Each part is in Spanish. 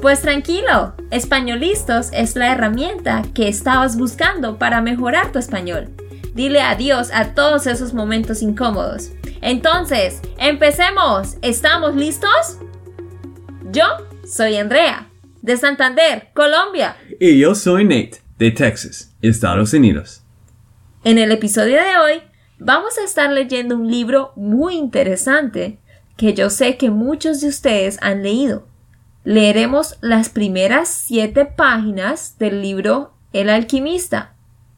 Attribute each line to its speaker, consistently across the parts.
Speaker 1: Pues tranquilo, Españolistos es la herramienta que estabas buscando para mejorar tu español. Dile adiós a todos esos momentos incómodos. Entonces, empecemos. ¿Estamos listos? Yo soy Andrea, de Santander, Colombia.
Speaker 2: Y yo soy Nate, de Texas, Estados Unidos.
Speaker 1: En el episodio de hoy vamos a estar leyendo un libro muy interesante que yo sé que muchos de ustedes han leído. Leeremos las primeras siete páginas del libro El alquimista,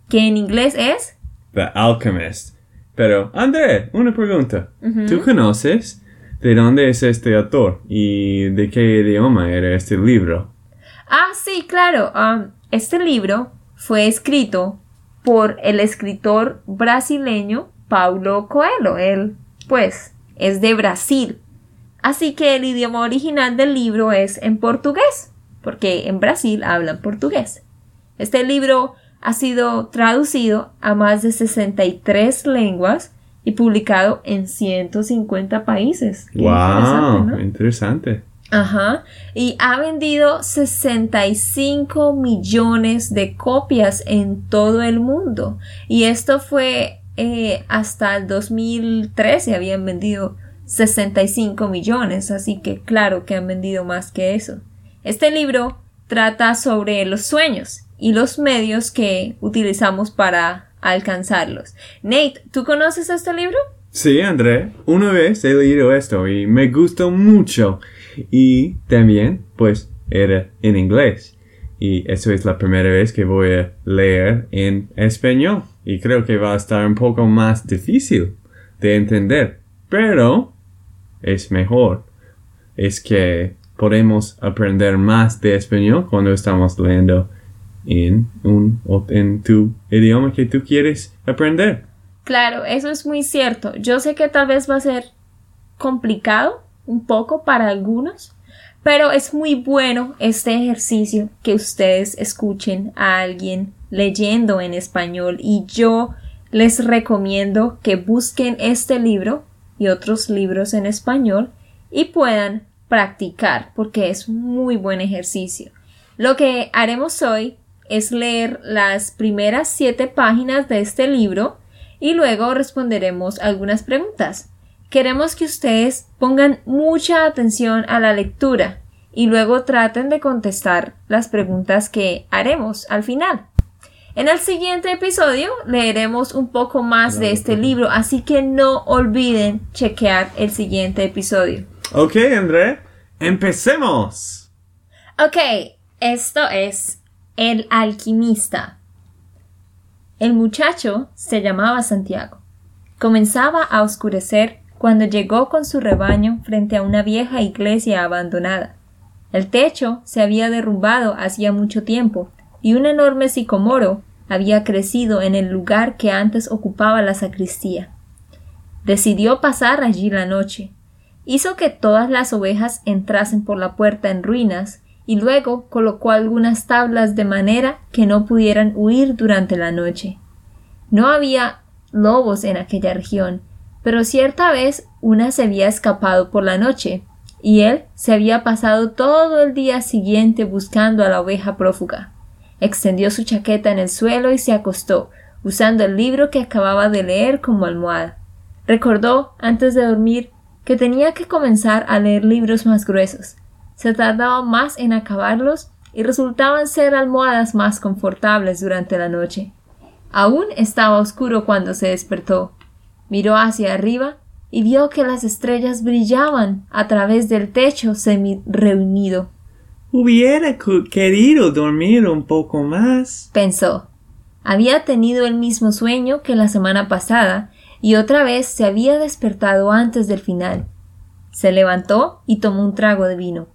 Speaker 1: que en inglés es
Speaker 2: The Alchemist. Pero, André, una pregunta. ¿Tú conoces de dónde es este autor y de qué idioma era este libro?
Speaker 1: Ah, sí, claro. Um, este libro fue escrito por el escritor brasileño Paulo Coelho. Él, pues, es de Brasil. Así que el idioma original del libro es en portugués, porque en Brasil hablan portugués. Este libro ha sido traducido a más de 63 lenguas y publicado en 150 países.
Speaker 2: wow, interesante,
Speaker 1: Ajá. Y ha vendido 65 millones de copias en todo el mundo. Y esto fue eh, hasta el 2013 habían vendido 65 millones, así que claro que han vendido más que eso. Este libro trata sobre los sueños y los medios que utilizamos para alcanzarlos. Nate, ¿tú conoces este libro?
Speaker 2: Sí, André. Una vez he leído esto y me gustó mucho. Y también, pues, era en inglés. Y eso es la primera vez que voy a leer en español. Y creo que va a estar un poco más difícil de entender. Pero es mejor. Es que podemos aprender más de español cuando estamos leyendo en, un, en tu idioma que tú quieres aprender.
Speaker 1: Claro, eso es muy cierto. Yo sé que tal vez va a ser complicado un poco para algunos, pero es muy bueno este ejercicio que ustedes escuchen a alguien leyendo en español y yo les recomiendo que busquen este libro y otros libros en español y puedan practicar porque es muy buen ejercicio. Lo que haremos hoy es leer las primeras siete páginas de este libro y luego responderemos algunas preguntas. Queremos que ustedes pongan mucha atención a la lectura y luego traten de contestar las preguntas que haremos al final. En el siguiente episodio leeremos un poco más de este libro, así que no olviden chequear el siguiente episodio.
Speaker 2: Ok, André, empecemos.
Speaker 1: Ok, esto es El alquimista. El muchacho se llamaba Santiago. Comenzaba a oscurecer cuando llegó con su rebaño frente a una vieja iglesia abandonada. El techo se había derrumbado hacía mucho tiempo y un enorme sicomoro había crecido en el lugar que antes ocupaba la sacristía. Decidió pasar allí la noche. Hizo que todas las ovejas entrasen por la puerta en ruinas y luego colocó algunas tablas de manera que no pudieran huir durante la noche. No había lobos en aquella región, pero cierta vez una se había escapado por la noche, y él se había pasado todo el día siguiente buscando a la oveja prófuga. Extendió su chaqueta en el suelo y se acostó, usando el libro que acababa de leer como almohada. Recordó, antes de dormir, que tenía que comenzar a leer libros más gruesos. Se tardaba más en acabarlos y resultaban ser almohadas más confortables durante la noche. Aún estaba oscuro cuando se despertó. Miró hacia arriba y vio que las estrellas brillaban a través del techo semi reunido.
Speaker 2: Hubiera querido dormir un poco más.
Speaker 1: Pensó. Había tenido el mismo sueño que la semana pasada y otra vez se había despertado antes del final. Se levantó y tomó un trago de vino.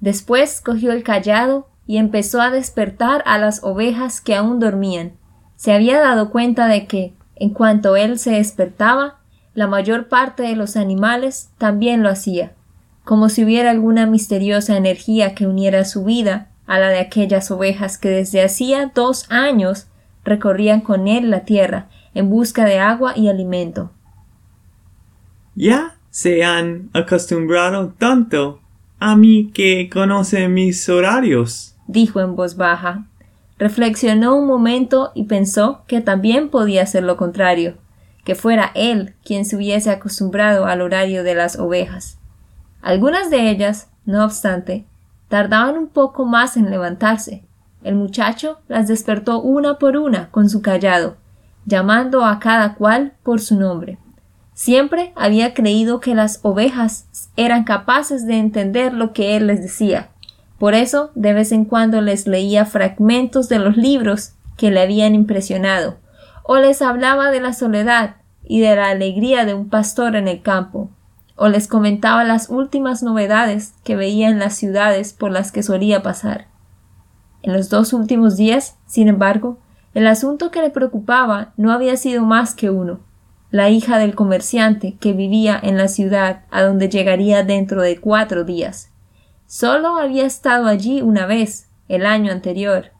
Speaker 1: Después cogió el callado y empezó a despertar a las ovejas que aún dormían. Se había dado cuenta de que, en cuanto él se despertaba, la mayor parte de los animales también lo hacía, como si hubiera alguna misteriosa energía que uniera su vida a la de aquellas ovejas que desde hacía dos años recorrían con él la tierra en busca de agua y alimento.
Speaker 3: Ya se han acostumbrado tanto a mí que conoce mis horarios,
Speaker 1: dijo en voz baja. Reflexionó un momento y pensó que también podía ser lo contrario, que fuera él quien se hubiese acostumbrado al horario de las ovejas. Algunas de ellas, no obstante, tardaban un poco más en levantarse. El muchacho las despertó una por una con su callado, llamando a cada cual por su nombre. Siempre había creído que las ovejas eran capaces de entender lo que él les decía. Por eso, de vez en cuando les leía fragmentos de los libros que le habían impresionado, o les hablaba de la soledad y de la alegría de un pastor en el campo, o les comentaba las últimas novedades que veía en las ciudades por las que solía pasar. En los dos últimos días, sin embargo, el asunto que le preocupaba no había sido más que uno la hija del comerciante que vivía en la ciudad a donde llegaría dentro de cuatro días. Solo había estado allí una vez, el año anterior.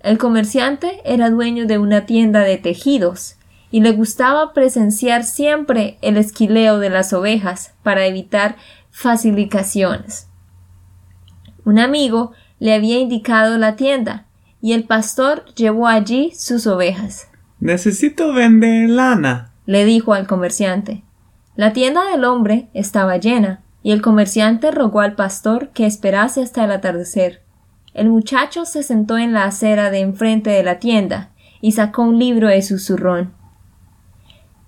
Speaker 1: El comerciante era dueño de una tienda de tejidos, y le gustaba presenciar siempre el esquileo de las ovejas para evitar facilitaciones. Un amigo le había indicado la tienda, y el pastor llevó allí sus ovejas.
Speaker 3: Necesito vender lana,
Speaker 1: le dijo al comerciante. La tienda del hombre estaba llena, y el comerciante rogó al pastor que esperase hasta el atardecer. El muchacho se sentó en la acera de enfrente de la tienda y sacó un libro de su zurrón.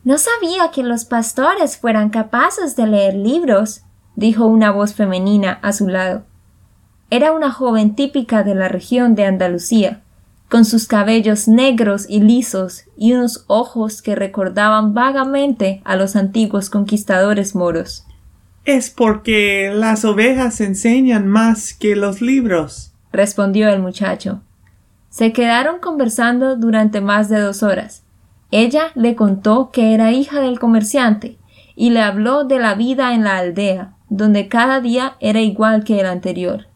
Speaker 1: No sabía que los pastores fueran capaces de leer libros, dijo una voz femenina a su lado. Era una joven típica de la región de Andalucía, con sus cabellos negros y lisos y unos ojos que recordaban vagamente a los antiguos conquistadores moros.
Speaker 3: Es porque las ovejas enseñan más que los libros,
Speaker 1: respondió el muchacho. Se quedaron conversando durante más de dos horas. Ella le contó que era hija del comerciante y le habló de la vida en la aldea, donde cada día era igual que el anterior.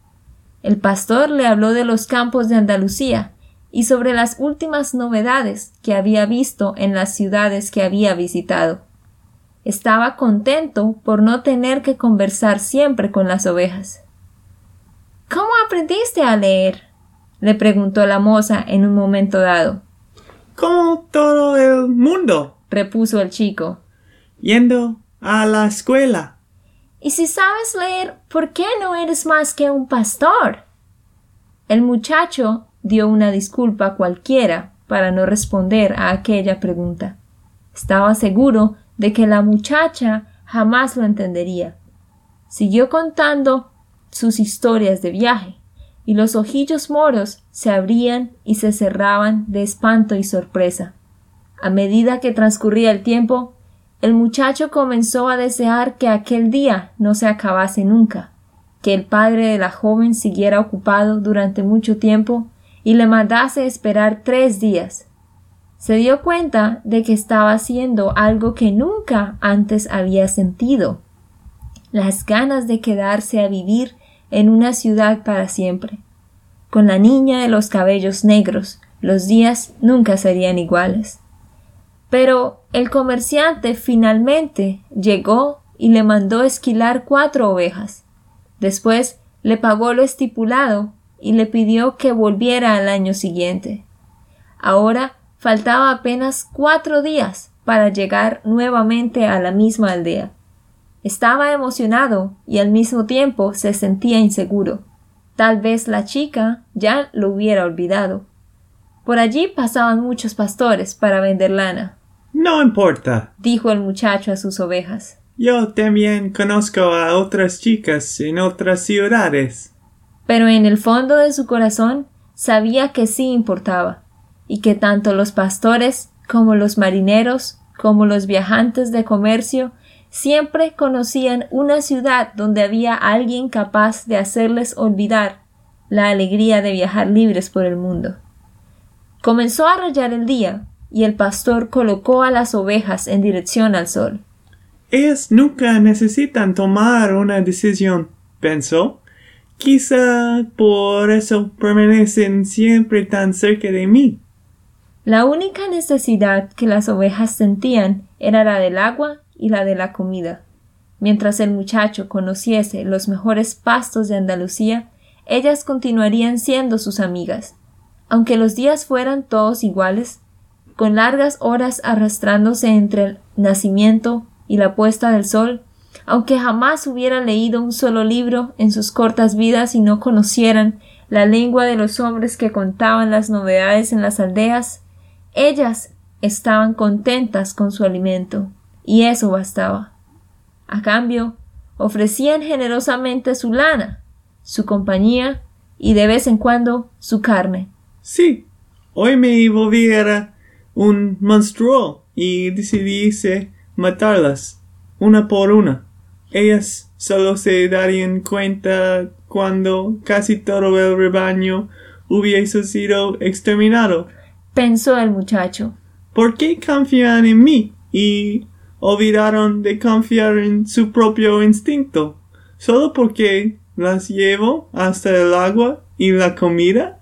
Speaker 1: El pastor le habló de los campos de Andalucía, y sobre las últimas novedades que había visto en las ciudades que había visitado. Estaba contento por no tener que conversar siempre con las ovejas. ¿Cómo aprendiste a leer? le preguntó la moza en un momento dado.
Speaker 3: Como todo el mundo,
Speaker 1: repuso el chico.
Speaker 3: Yendo a la escuela.
Speaker 1: Y si sabes leer, ¿por qué no eres más que un pastor? El muchacho dio una disculpa cualquiera para no responder a aquella pregunta. Estaba seguro de que la muchacha jamás lo entendería. Siguió contando sus historias de viaje, y los ojillos moros se abrían y se cerraban de espanto y sorpresa. A medida que transcurría el tiempo, el muchacho comenzó a desear que aquel día no se acabase nunca, que el padre de la joven siguiera ocupado durante mucho tiempo y le mandase esperar tres días. Se dio cuenta de que estaba haciendo algo que nunca antes había sentido las ganas de quedarse a vivir en una ciudad para siempre. Con la niña de los cabellos negros, los días nunca serían iguales. Pero el comerciante finalmente llegó y le mandó esquilar cuatro ovejas. Después le pagó lo estipulado y le pidió que volviera al año siguiente. Ahora faltaba apenas cuatro días para llegar nuevamente a la misma aldea. Estaba emocionado y al mismo tiempo se sentía inseguro. Tal vez la chica ya lo hubiera olvidado. Por allí pasaban muchos pastores para vender lana.
Speaker 3: No importa,
Speaker 1: dijo el muchacho a sus ovejas.
Speaker 3: Yo también conozco a otras chicas en otras ciudades
Speaker 1: pero en el fondo de su corazón sabía que sí importaba, y que tanto los pastores como los marineros, como los viajantes de comercio, siempre conocían una ciudad donde había alguien capaz de hacerles olvidar la alegría de viajar libres por el mundo. Comenzó a rayar el día, y el pastor colocó a las ovejas en dirección al sol.
Speaker 3: Ellas nunca necesitan tomar una decisión, pensó. Quizá por eso permanecen siempre tan cerca de mí.
Speaker 1: La única necesidad que las ovejas sentían era la del agua y la de la comida. Mientras el muchacho conociese los mejores pastos de Andalucía, ellas continuarían siendo sus amigas. Aunque los días fueran todos iguales, con largas horas arrastrándose entre el nacimiento y la puesta del sol, aunque jamás hubieran leído un solo libro en sus cortas vidas y no conocieran la lengua de los hombres que contaban las novedades en las aldeas, ellas estaban contentas con su alimento, y eso bastaba. A cambio, ofrecían generosamente su lana, su compañía y de vez en cuando su carne.
Speaker 3: Sí, hoy me volviera un monstruo y decidiese matarlas, una por una. Ellas solo se darían cuenta cuando casi todo el rebaño hubiese sido exterminado.
Speaker 1: Pensó el muchacho.
Speaker 3: ¿Por qué confían en mí y olvidaron de confiar en su propio instinto? ¿Solo porque las llevo hasta el agua y la comida?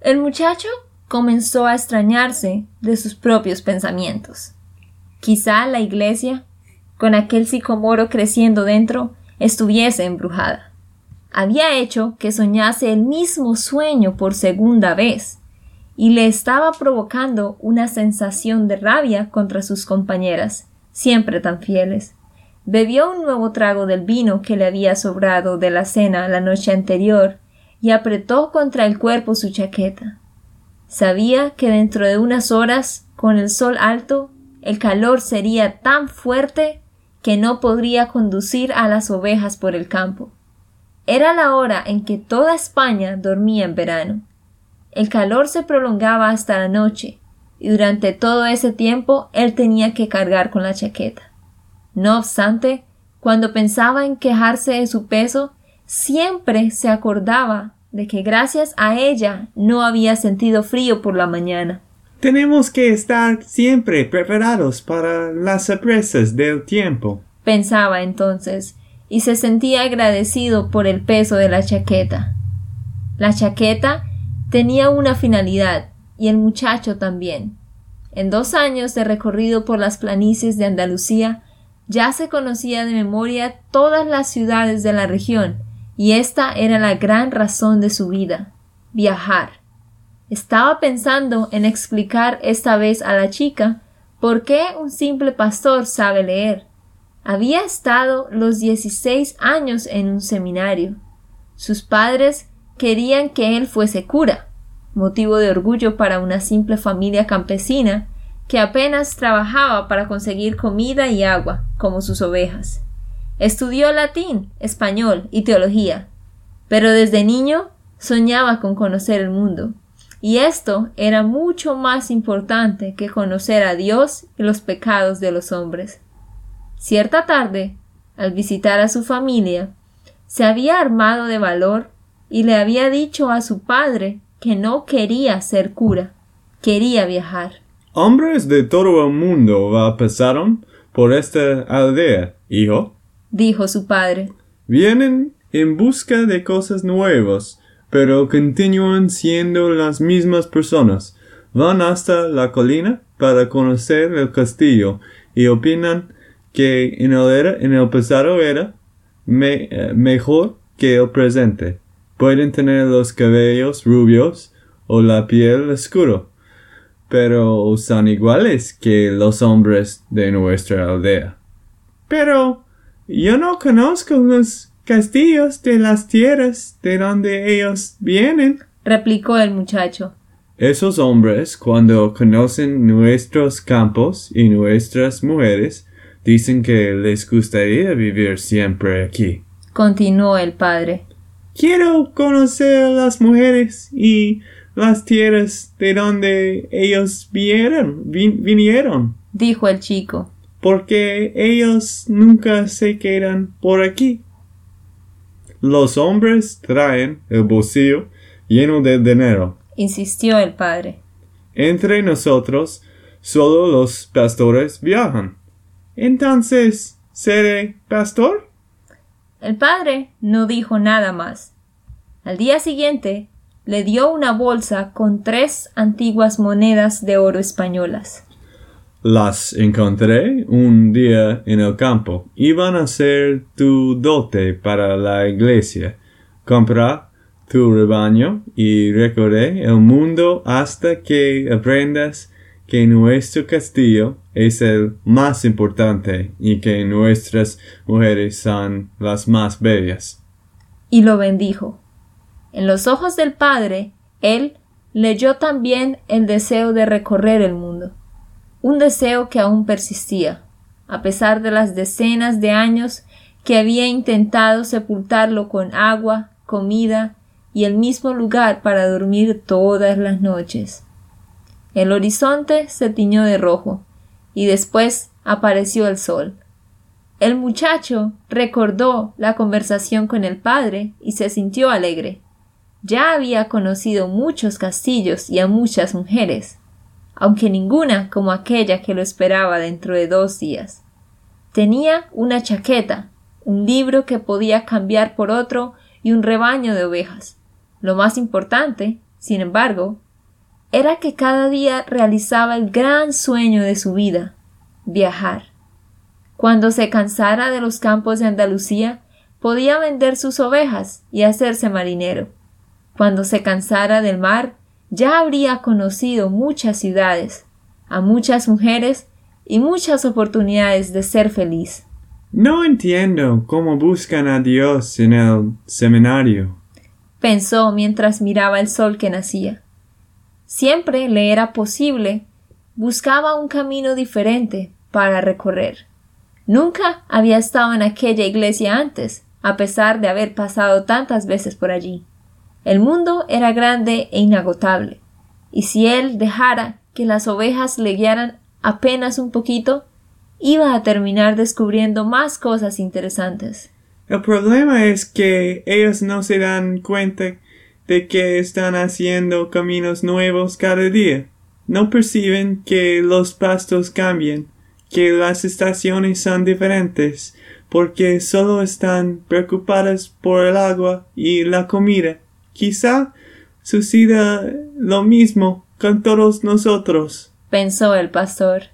Speaker 1: El muchacho comenzó a extrañarse de sus propios pensamientos. Quizá la iglesia, con aquel sicomoro creciendo dentro, estuviese embrujada. Había hecho que soñase el mismo sueño por segunda vez, y le estaba provocando una sensación de rabia contra sus compañeras, siempre tan fieles. Bebió un nuevo trago del vino que le había sobrado de la cena la noche anterior y apretó contra el cuerpo su chaqueta. Sabía que dentro de unas horas, con el sol alto, el calor sería tan fuerte que no podría conducir a las ovejas por el campo. Era la hora en que toda España dormía en verano. El calor se prolongaba hasta la noche, y durante todo ese tiempo él tenía que cargar con la chaqueta. No obstante, cuando pensaba en quejarse de su peso, siempre se acordaba de que gracias a ella no había sentido frío por la mañana.
Speaker 3: Tenemos que estar siempre preparados para las sorpresas del tiempo,
Speaker 1: pensaba entonces, y se sentía agradecido por el peso de la chaqueta. La chaqueta tenía una finalidad, y el muchacho también. En dos años de recorrido por las planicies de Andalucía, ya se conocía de memoria todas las ciudades de la región, y esta era la gran razón de su vida viajar. Estaba pensando en explicar esta vez a la chica por qué un simple pastor sabe leer. Había estado los dieciséis años en un seminario. Sus padres querían que él fuese cura, motivo de orgullo para una simple familia campesina que apenas trabajaba para conseguir comida y agua, como sus ovejas. Estudió latín, español y teología, pero desde niño soñaba con conocer el mundo, y esto era mucho más importante que conocer a Dios y los pecados de los hombres. Cierta tarde, al visitar a su familia, se había armado de valor y le había dicho a su padre que no quería ser cura, quería viajar.
Speaker 2: Hombres de todo el mundo pasaron por esta aldea, hijo,
Speaker 1: dijo su padre.
Speaker 2: Vienen en busca de cosas nuevas, pero continúan siendo las mismas personas. Van hasta la colina para conocer el castillo y opinan que en el, en el pasado era eh, mejor que el presente. Pueden tener los cabellos rubios o la piel oscura pero son iguales que los hombres de nuestra aldea.
Speaker 3: Pero yo no conozco los castillos de las tierras de donde ellos vienen,
Speaker 1: replicó el muchacho.
Speaker 2: Esos hombres, cuando conocen nuestros campos y nuestras mujeres, dicen que les gustaría vivir siempre aquí.
Speaker 1: Continuó el padre.
Speaker 3: Quiero conocer a las mujeres y las tierras de donde ellos vinieron,
Speaker 1: dijo el chico,
Speaker 3: porque ellos nunca se quedan por aquí.
Speaker 2: Los hombres traen el bolsillo lleno de dinero,
Speaker 1: insistió el padre.
Speaker 2: Entre nosotros, solo los pastores viajan. Entonces, ¿seré pastor?
Speaker 1: El padre no dijo nada más. Al día siguiente le dio una bolsa con tres antiguas monedas de oro españolas.
Speaker 2: Las encontré un día en el campo. Iban a ser tu dote para la iglesia. Compra tu rebaño y recorre el mundo hasta que aprendas que nuestro castillo es el más importante y que nuestras mujeres son las más bellas.
Speaker 1: Y lo bendijo. En los ojos del padre, él leyó también el deseo de recorrer el mundo, un deseo que aún persistía, a pesar de las decenas de años que había intentado sepultarlo con agua, comida y el mismo lugar para dormir todas las noches. El horizonte se tiñó de rojo, y después apareció el sol. El muchacho recordó la conversación con el padre y se sintió alegre. Ya había conocido muchos castillos y a muchas mujeres, aunque ninguna como aquella que lo esperaba dentro de dos días. Tenía una chaqueta, un libro que podía cambiar por otro y un rebaño de ovejas. Lo más importante, sin embargo, era que cada día realizaba el gran sueño de su vida, viajar. Cuando se cansara de los campos de Andalucía, podía vender sus ovejas y hacerse marinero. Cuando se cansara del mar, ya habría conocido muchas ciudades, a muchas mujeres y muchas oportunidades de ser feliz.
Speaker 3: No entiendo cómo buscan a Dios en el seminario,
Speaker 1: pensó mientras miraba el sol que nacía siempre le era posible, buscaba un camino diferente para recorrer. Nunca había estado en aquella iglesia antes, a pesar de haber pasado tantas veces por allí. El mundo era grande e inagotable, y si él dejara que las ovejas le guiaran apenas un poquito, iba a terminar descubriendo más cosas interesantes.
Speaker 3: El problema es que ellos no se dan cuenta de que están haciendo caminos nuevos cada día. No perciben que los pastos cambian, que las estaciones son diferentes, porque solo están preocupadas por el agua y la comida. Quizá suceda lo mismo con todos nosotros.
Speaker 1: pensó el pastor.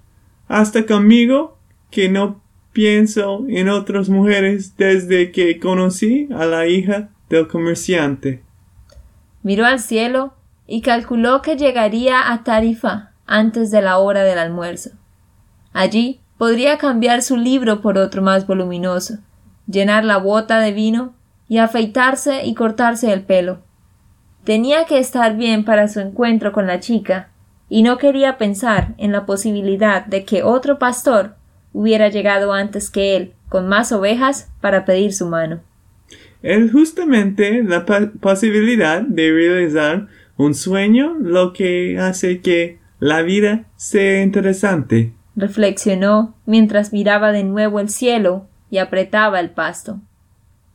Speaker 3: Hasta conmigo, que no pienso en otras mujeres desde que conocí a la hija del comerciante.
Speaker 1: Miró al cielo y calculó que llegaría a Tarifa antes de la hora del almuerzo. Allí podría cambiar su libro por otro más voluminoso, llenar la bota de vino y afeitarse y cortarse el pelo. Tenía que estar bien para su encuentro con la chica, y no quería pensar en la posibilidad de que otro pastor hubiera llegado antes que él, con más ovejas, para pedir su mano
Speaker 3: es justamente la posibilidad de realizar un sueño lo que hace que la vida sea interesante.
Speaker 1: reflexionó mientras miraba de nuevo el cielo y apretaba el pasto.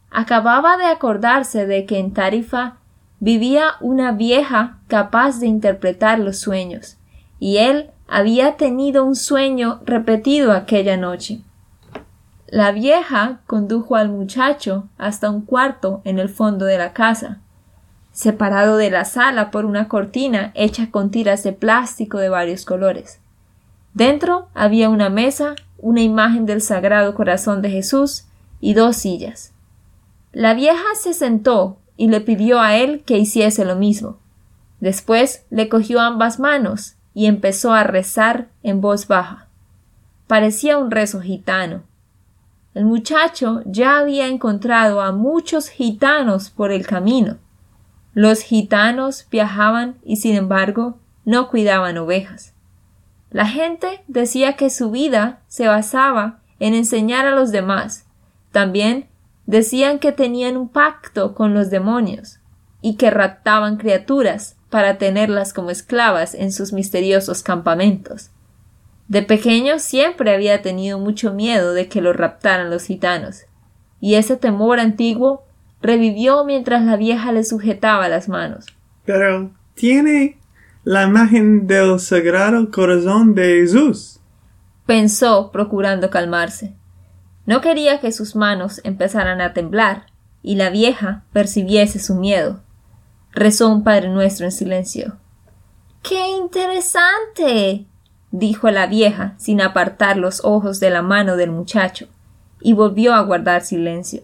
Speaker 1: Acababa de acordarse de que en Tarifa vivía una vieja capaz de interpretar los sueños, y él había tenido un sueño repetido aquella noche. La vieja condujo al muchacho hasta un cuarto en el fondo de la casa, separado de la sala por una cortina hecha con tiras de plástico de varios colores. Dentro había una mesa, una imagen del Sagrado Corazón de Jesús y dos sillas. La vieja se sentó y le pidió a él que hiciese lo mismo. Después le cogió ambas manos y empezó a rezar en voz baja. Parecía un rezo gitano el muchacho ya había encontrado a muchos gitanos por el camino. Los gitanos viajaban y sin embargo no cuidaban ovejas. La gente decía que su vida se basaba en enseñar a los demás. También decían que tenían un pacto con los demonios y que raptaban criaturas para tenerlas como esclavas en sus misteriosos campamentos. De pequeño siempre había tenido mucho miedo de que lo raptaran los gitanos, y ese temor antiguo revivió mientras la vieja le sujetaba las manos.
Speaker 3: Pero, tiene la imagen del Sagrado Corazón de Jesús.
Speaker 1: Pensó, procurando calmarse. No quería que sus manos empezaran a temblar y la vieja percibiese su miedo. Rezó un Padre Nuestro en silencio. ¡Qué interesante! Dijo la vieja sin apartar los ojos de la mano del muchacho, y volvió a guardar silencio.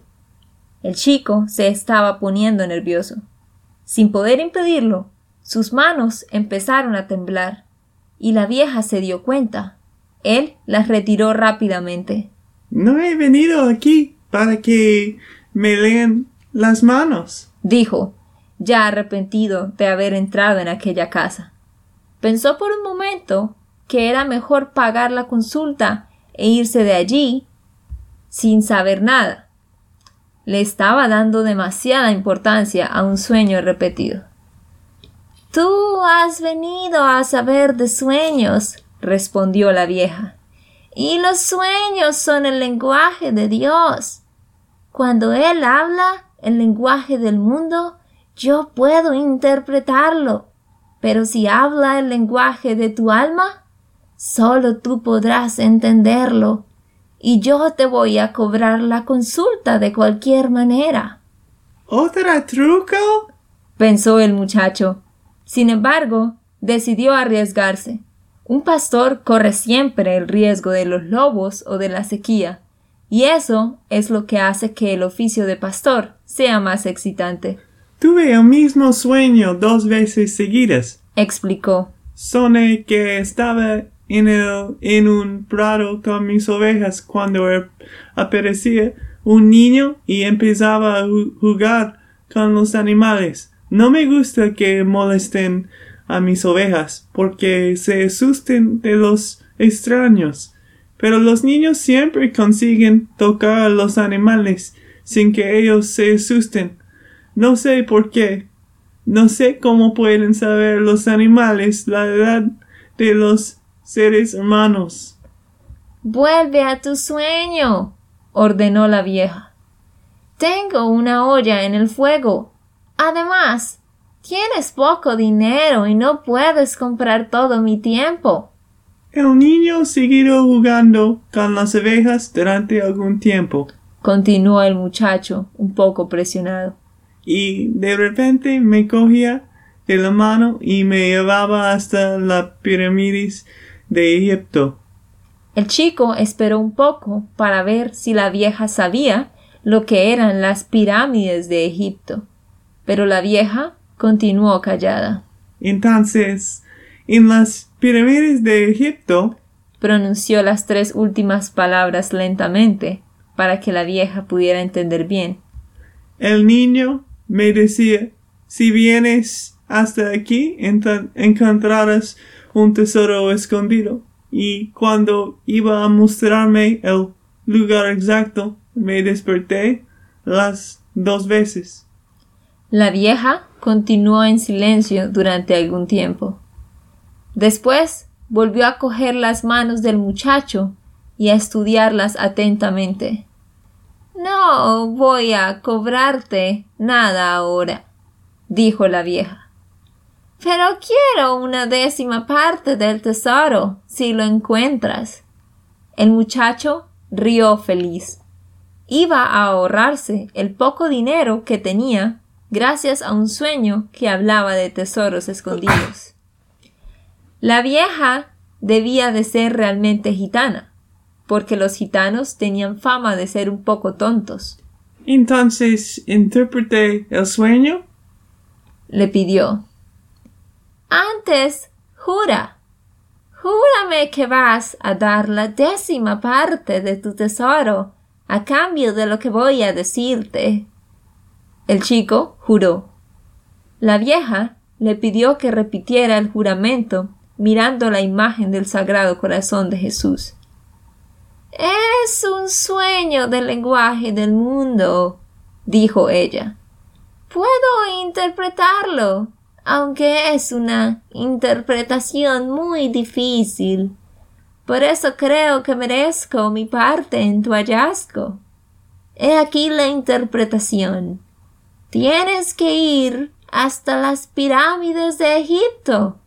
Speaker 1: El chico se estaba poniendo nervioso. Sin poder impedirlo, sus manos empezaron a temblar, y la vieja se dio cuenta. Él las retiró rápidamente.
Speaker 3: No he venido aquí para que me lean las manos,
Speaker 1: dijo, ya arrepentido de haber entrado en aquella casa. Pensó por un momento que era mejor pagar la consulta e irse de allí sin saber nada. Le estaba dando demasiada importancia a un sueño repetido. Tú has venido a saber de sueños, respondió la vieja. Y los sueños son el lenguaje de Dios. Cuando Él habla el lenguaje del mundo, yo puedo interpretarlo. Pero si habla el lenguaje de tu alma, solo tú podrás entenderlo. Y yo te voy a cobrar la consulta de cualquier manera.
Speaker 3: ¿Otra truco?
Speaker 1: pensó el muchacho. Sin embargo, decidió arriesgarse. Un pastor corre siempre el riesgo de los lobos o de la sequía, y eso es lo que hace que el oficio de pastor sea más excitante.
Speaker 3: Tuve el mismo sueño dos veces seguidas,
Speaker 1: explicó.
Speaker 3: Soné que estaba en, el, en un prado con mis ovejas cuando aparecía un niño y empezaba a jugar con los animales. No me gusta que molesten a mis ovejas porque se asusten de los extraños. Pero los niños siempre consiguen tocar a los animales sin que ellos se asusten. No sé por qué. No sé cómo pueden saber los animales la edad de los seres humanos.
Speaker 1: Vuelve a tu sueño, ordenó la vieja. Tengo una olla en el fuego. Además, Tienes poco dinero y no puedes comprar todo mi tiempo.
Speaker 3: El niño siguió jugando con las abejas durante algún tiempo.
Speaker 1: Continuó el muchacho, un poco presionado.
Speaker 3: Y de repente me cogía de la mano y me llevaba hasta la pirámides de Egipto.
Speaker 1: El chico esperó un poco para ver si la vieja sabía lo que eran las pirámides de Egipto. Pero la vieja continuó callada.
Speaker 3: Entonces, en las pirámides de Egipto,
Speaker 1: pronunció las tres últimas palabras lentamente para que la vieja pudiera entender bien.
Speaker 3: El niño me decía, si vienes hasta aquí encontrarás un tesoro escondido. Y cuando iba a mostrarme el lugar exacto, me desperté las dos veces.
Speaker 1: La vieja continuó en silencio durante algún tiempo. Después volvió a coger las manos del muchacho y a estudiarlas atentamente. No voy a cobrarte nada ahora, dijo la vieja. Pero quiero una décima parte del tesoro, si lo encuentras. El muchacho rió feliz. Iba a ahorrarse el poco dinero que tenía gracias a un sueño que hablaba de tesoros escondidos. La vieja debía de ser realmente gitana, porque los gitanos tenían fama de ser un poco tontos.
Speaker 3: Entonces, ¿interpreté el sueño?
Speaker 1: le pidió. Antes, jura. Júrame que vas a dar la décima parte de tu tesoro a cambio de lo que voy a decirte. El chico juró. La vieja le pidió que repitiera el juramento mirando la imagen del Sagrado Corazón de Jesús. Es un sueño del lenguaje del mundo, dijo ella. Puedo interpretarlo, aunque es una interpretación muy difícil. Por eso creo que merezco mi parte en tu hallazgo. He aquí la interpretación. Tienes que ir hasta las pirámides de Egipto.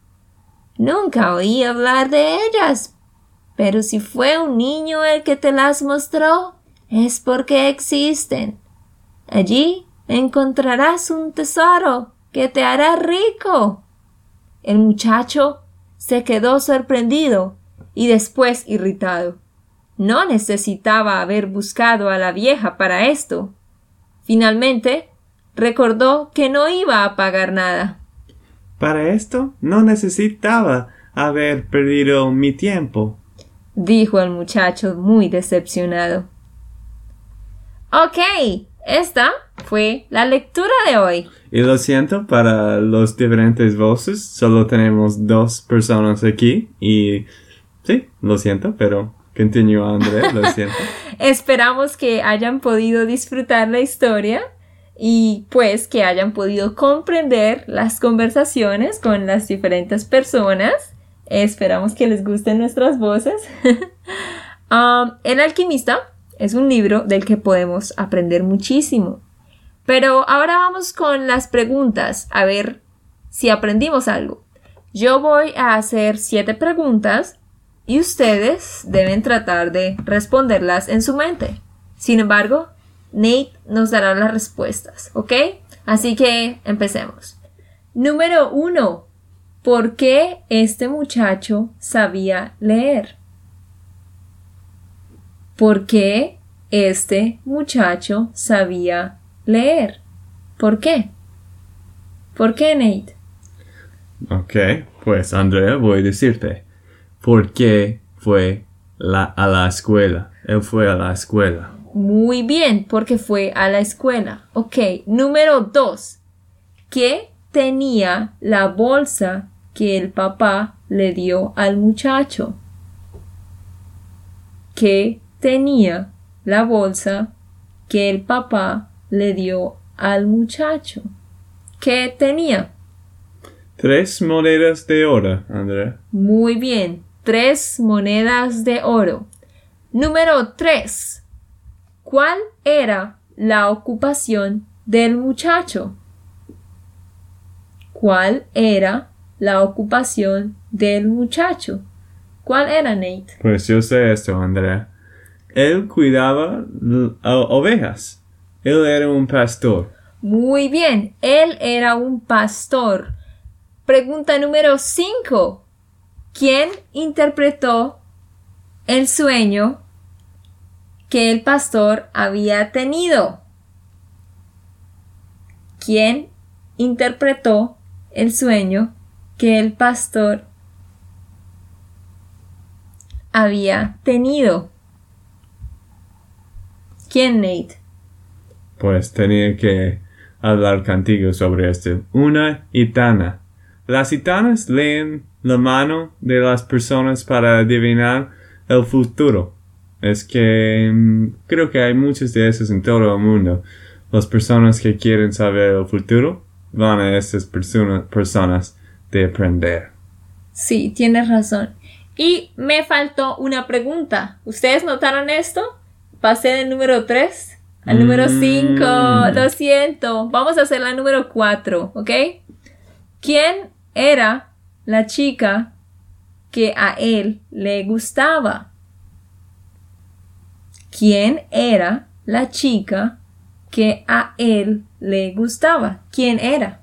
Speaker 1: Nunca oí hablar de ellas, pero si fue un niño el que te las mostró, es porque existen. Allí encontrarás un tesoro que te hará rico. El muchacho se quedó sorprendido y después irritado. No necesitaba haber buscado a la vieja para esto. Finalmente, recordó que no iba a pagar nada.
Speaker 4: Para esto no necesitaba haber perdido mi tiempo,
Speaker 1: dijo el muchacho muy decepcionado. Ok, esta fue la lectura de hoy.
Speaker 3: Y lo siento, para los diferentes voces solo tenemos dos personas aquí y sí, lo siento, pero continúa André, lo siento.
Speaker 1: Esperamos que hayan podido disfrutar la historia y pues que hayan podido comprender las conversaciones con las diferentes personas. Esperamos que les gusten nuestras voces. Um, el alquimista es un libro del que podemos aprender muchísimo. Pero ahora vamos con las preguntas, a ver si aprendimos algo. Yo voy a hacer siete preguntas y ustedes deben tratar de responderlas en su mente. Sin embargo, Nate nos dará las respuestas, ¿ok? Así que empecemos. Número uno. ¿Por qué este muchacho sabía leer? ¿Por qué este muchacho sabía leer? ¿Por qué? ¿Por qué, Nate?
Speaker 3: Ok, pues Andrea, voy a decirte. ¿Por qué fue a la escuela? Él fue a la escuela.
Speaker 1: Muy bien, porque fue a la escuela. Ok, número dos. ¿Qué tenía la bolsa que el papá le dio al muchacho? ¿Qué tenía la bolsa que el papá le dio al muchacho? ¿Qué tenía?
Speaker 3: Tres monedas de oro, Andrea.
Speaker 1: Muy bien, tres monedas de oro. Número tres. ¿Cuál era la ocupación del muchacho? ¿Cuál era la ocupación del muchacho? ¿Cuál era, Nate?
Speaker 3: Pues yo sé esto, Andrea. Él cuidaba ovejas. Él era un pastor.
Speaker 1: Muy bien, él era un pastor. Pregunta número 5. ¿Quién interpretó el sueño que el pastor había tenido. ¿Quién interpretó el sueño que el pastor había tenido? ¿Quién, Nate?
Speaker 3: Pues tenía que hablar contigo sobre esto. Una gitana. Las gitanas leen la mano de las personas para adivinar el futuro es que mm, creo que hay muchos de esos en todo el mundo. Las personas que quieren saber el futuro van a esas personas de aprender.
Speaker 1: Sí, tienes razón. Y me faltó una pregunta. ¿Ustedes notaron esto? Pasé del número 3 al número 5. Mm. Lo siento. Vamos a hacer la número 4, ¿ok? ¿Quién era la chica que a él le gustaba? quién era la chica que a él le gustaba. ¿Quién era?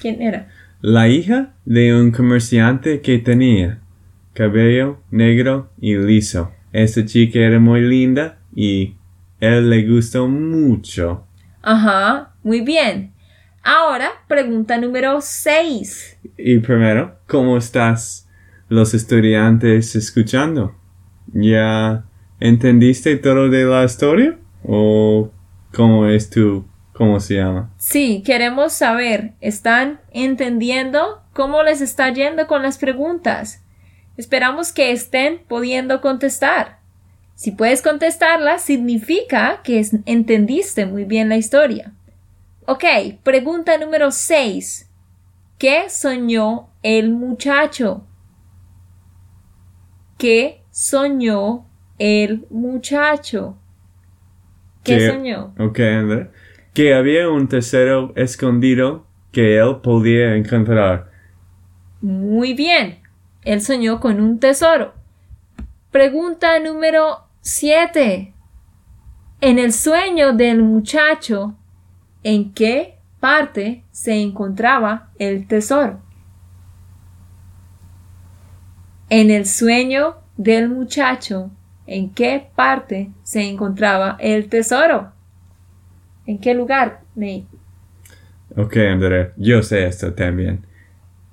Speaker 1: ¿Quién era?
Speaker 3: La hija de un comerciante que tenía cabello negro y liso. Esa chica era muy linda y él le gustó mucho.
Speaker 1: Ajá, muy bien. Ahora, pregunta número 6.
Speaker 3: Y primero, ¿cómo estás los estudiantes escuchando? ¿Ya ¿Entendiste todo de la historia? ¿O cómo es tu, cómo se llama?
Speaker 1: Sí, queremos saber, ¿están entendiendo cómo les está yendo con las preguntas? Esperamos que estén pudiendo contestar. Si puedes contestarla, significa que entendiste muy bien la historia. Ok, pregunta número 6. ¿Qué soñó el muchacho? ¿Qué soñó el muchacho. ¿Qué soñó?
Speaker 3: Ok, André. Que había un tesoro escondido
Speaker 2: que él podía encontrar.
Speaker 1: Muy bien. Él soñó con un tesoro. Pregunta número 7. En el sueño del muchacho, ¿en qué parte se encontraba el tesoro? En el sueño del muchacho, ¿en qué parte se encontraba el tesoro? ¿En qué lugar, Nate?
Speaker 2: Ok, Andrea, yo sé esto también.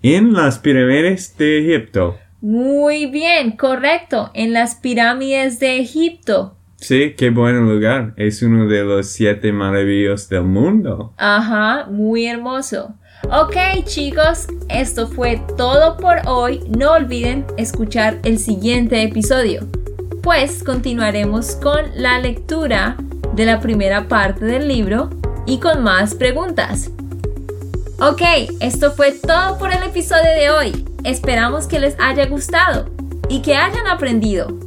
Speaker 2: En las pirámides de Egipto.
Speaker 1: Muy bien, correcto, en las pirámides de Egipto.
Speaker 2: Sí, qué buen lugar. Es uno de los siete maravillos del mundo.
Speaker 1: Ajá, muy hermoso. Ok chicos, esto fue todo por hoy. No olviden escuchar el siguiente episodio, pues continuaremos con la lectura de la primera parte del libro y con más preguntas. Ok, esto fue todo por el episodio de hoy. Esperamos que les haya gustado y que hayan aprendido.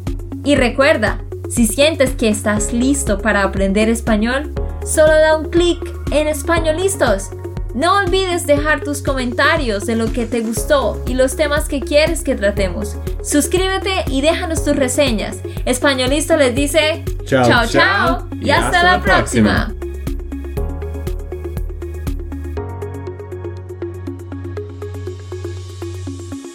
Speaker 1: Y recuerda, si sientes que estás listo para aprender español, solo da un clic en Español Listos. No olvides dejar tus comentarios de lo que te gustó y los temas que quieres que tratemos. Suscríbete y déjanos tus reseñas. Españolista les dice
Speaker 2: Chao,
Speaker 1: chao,
Speaker 2: chao,
Speaker 1: y hasta, la próxima.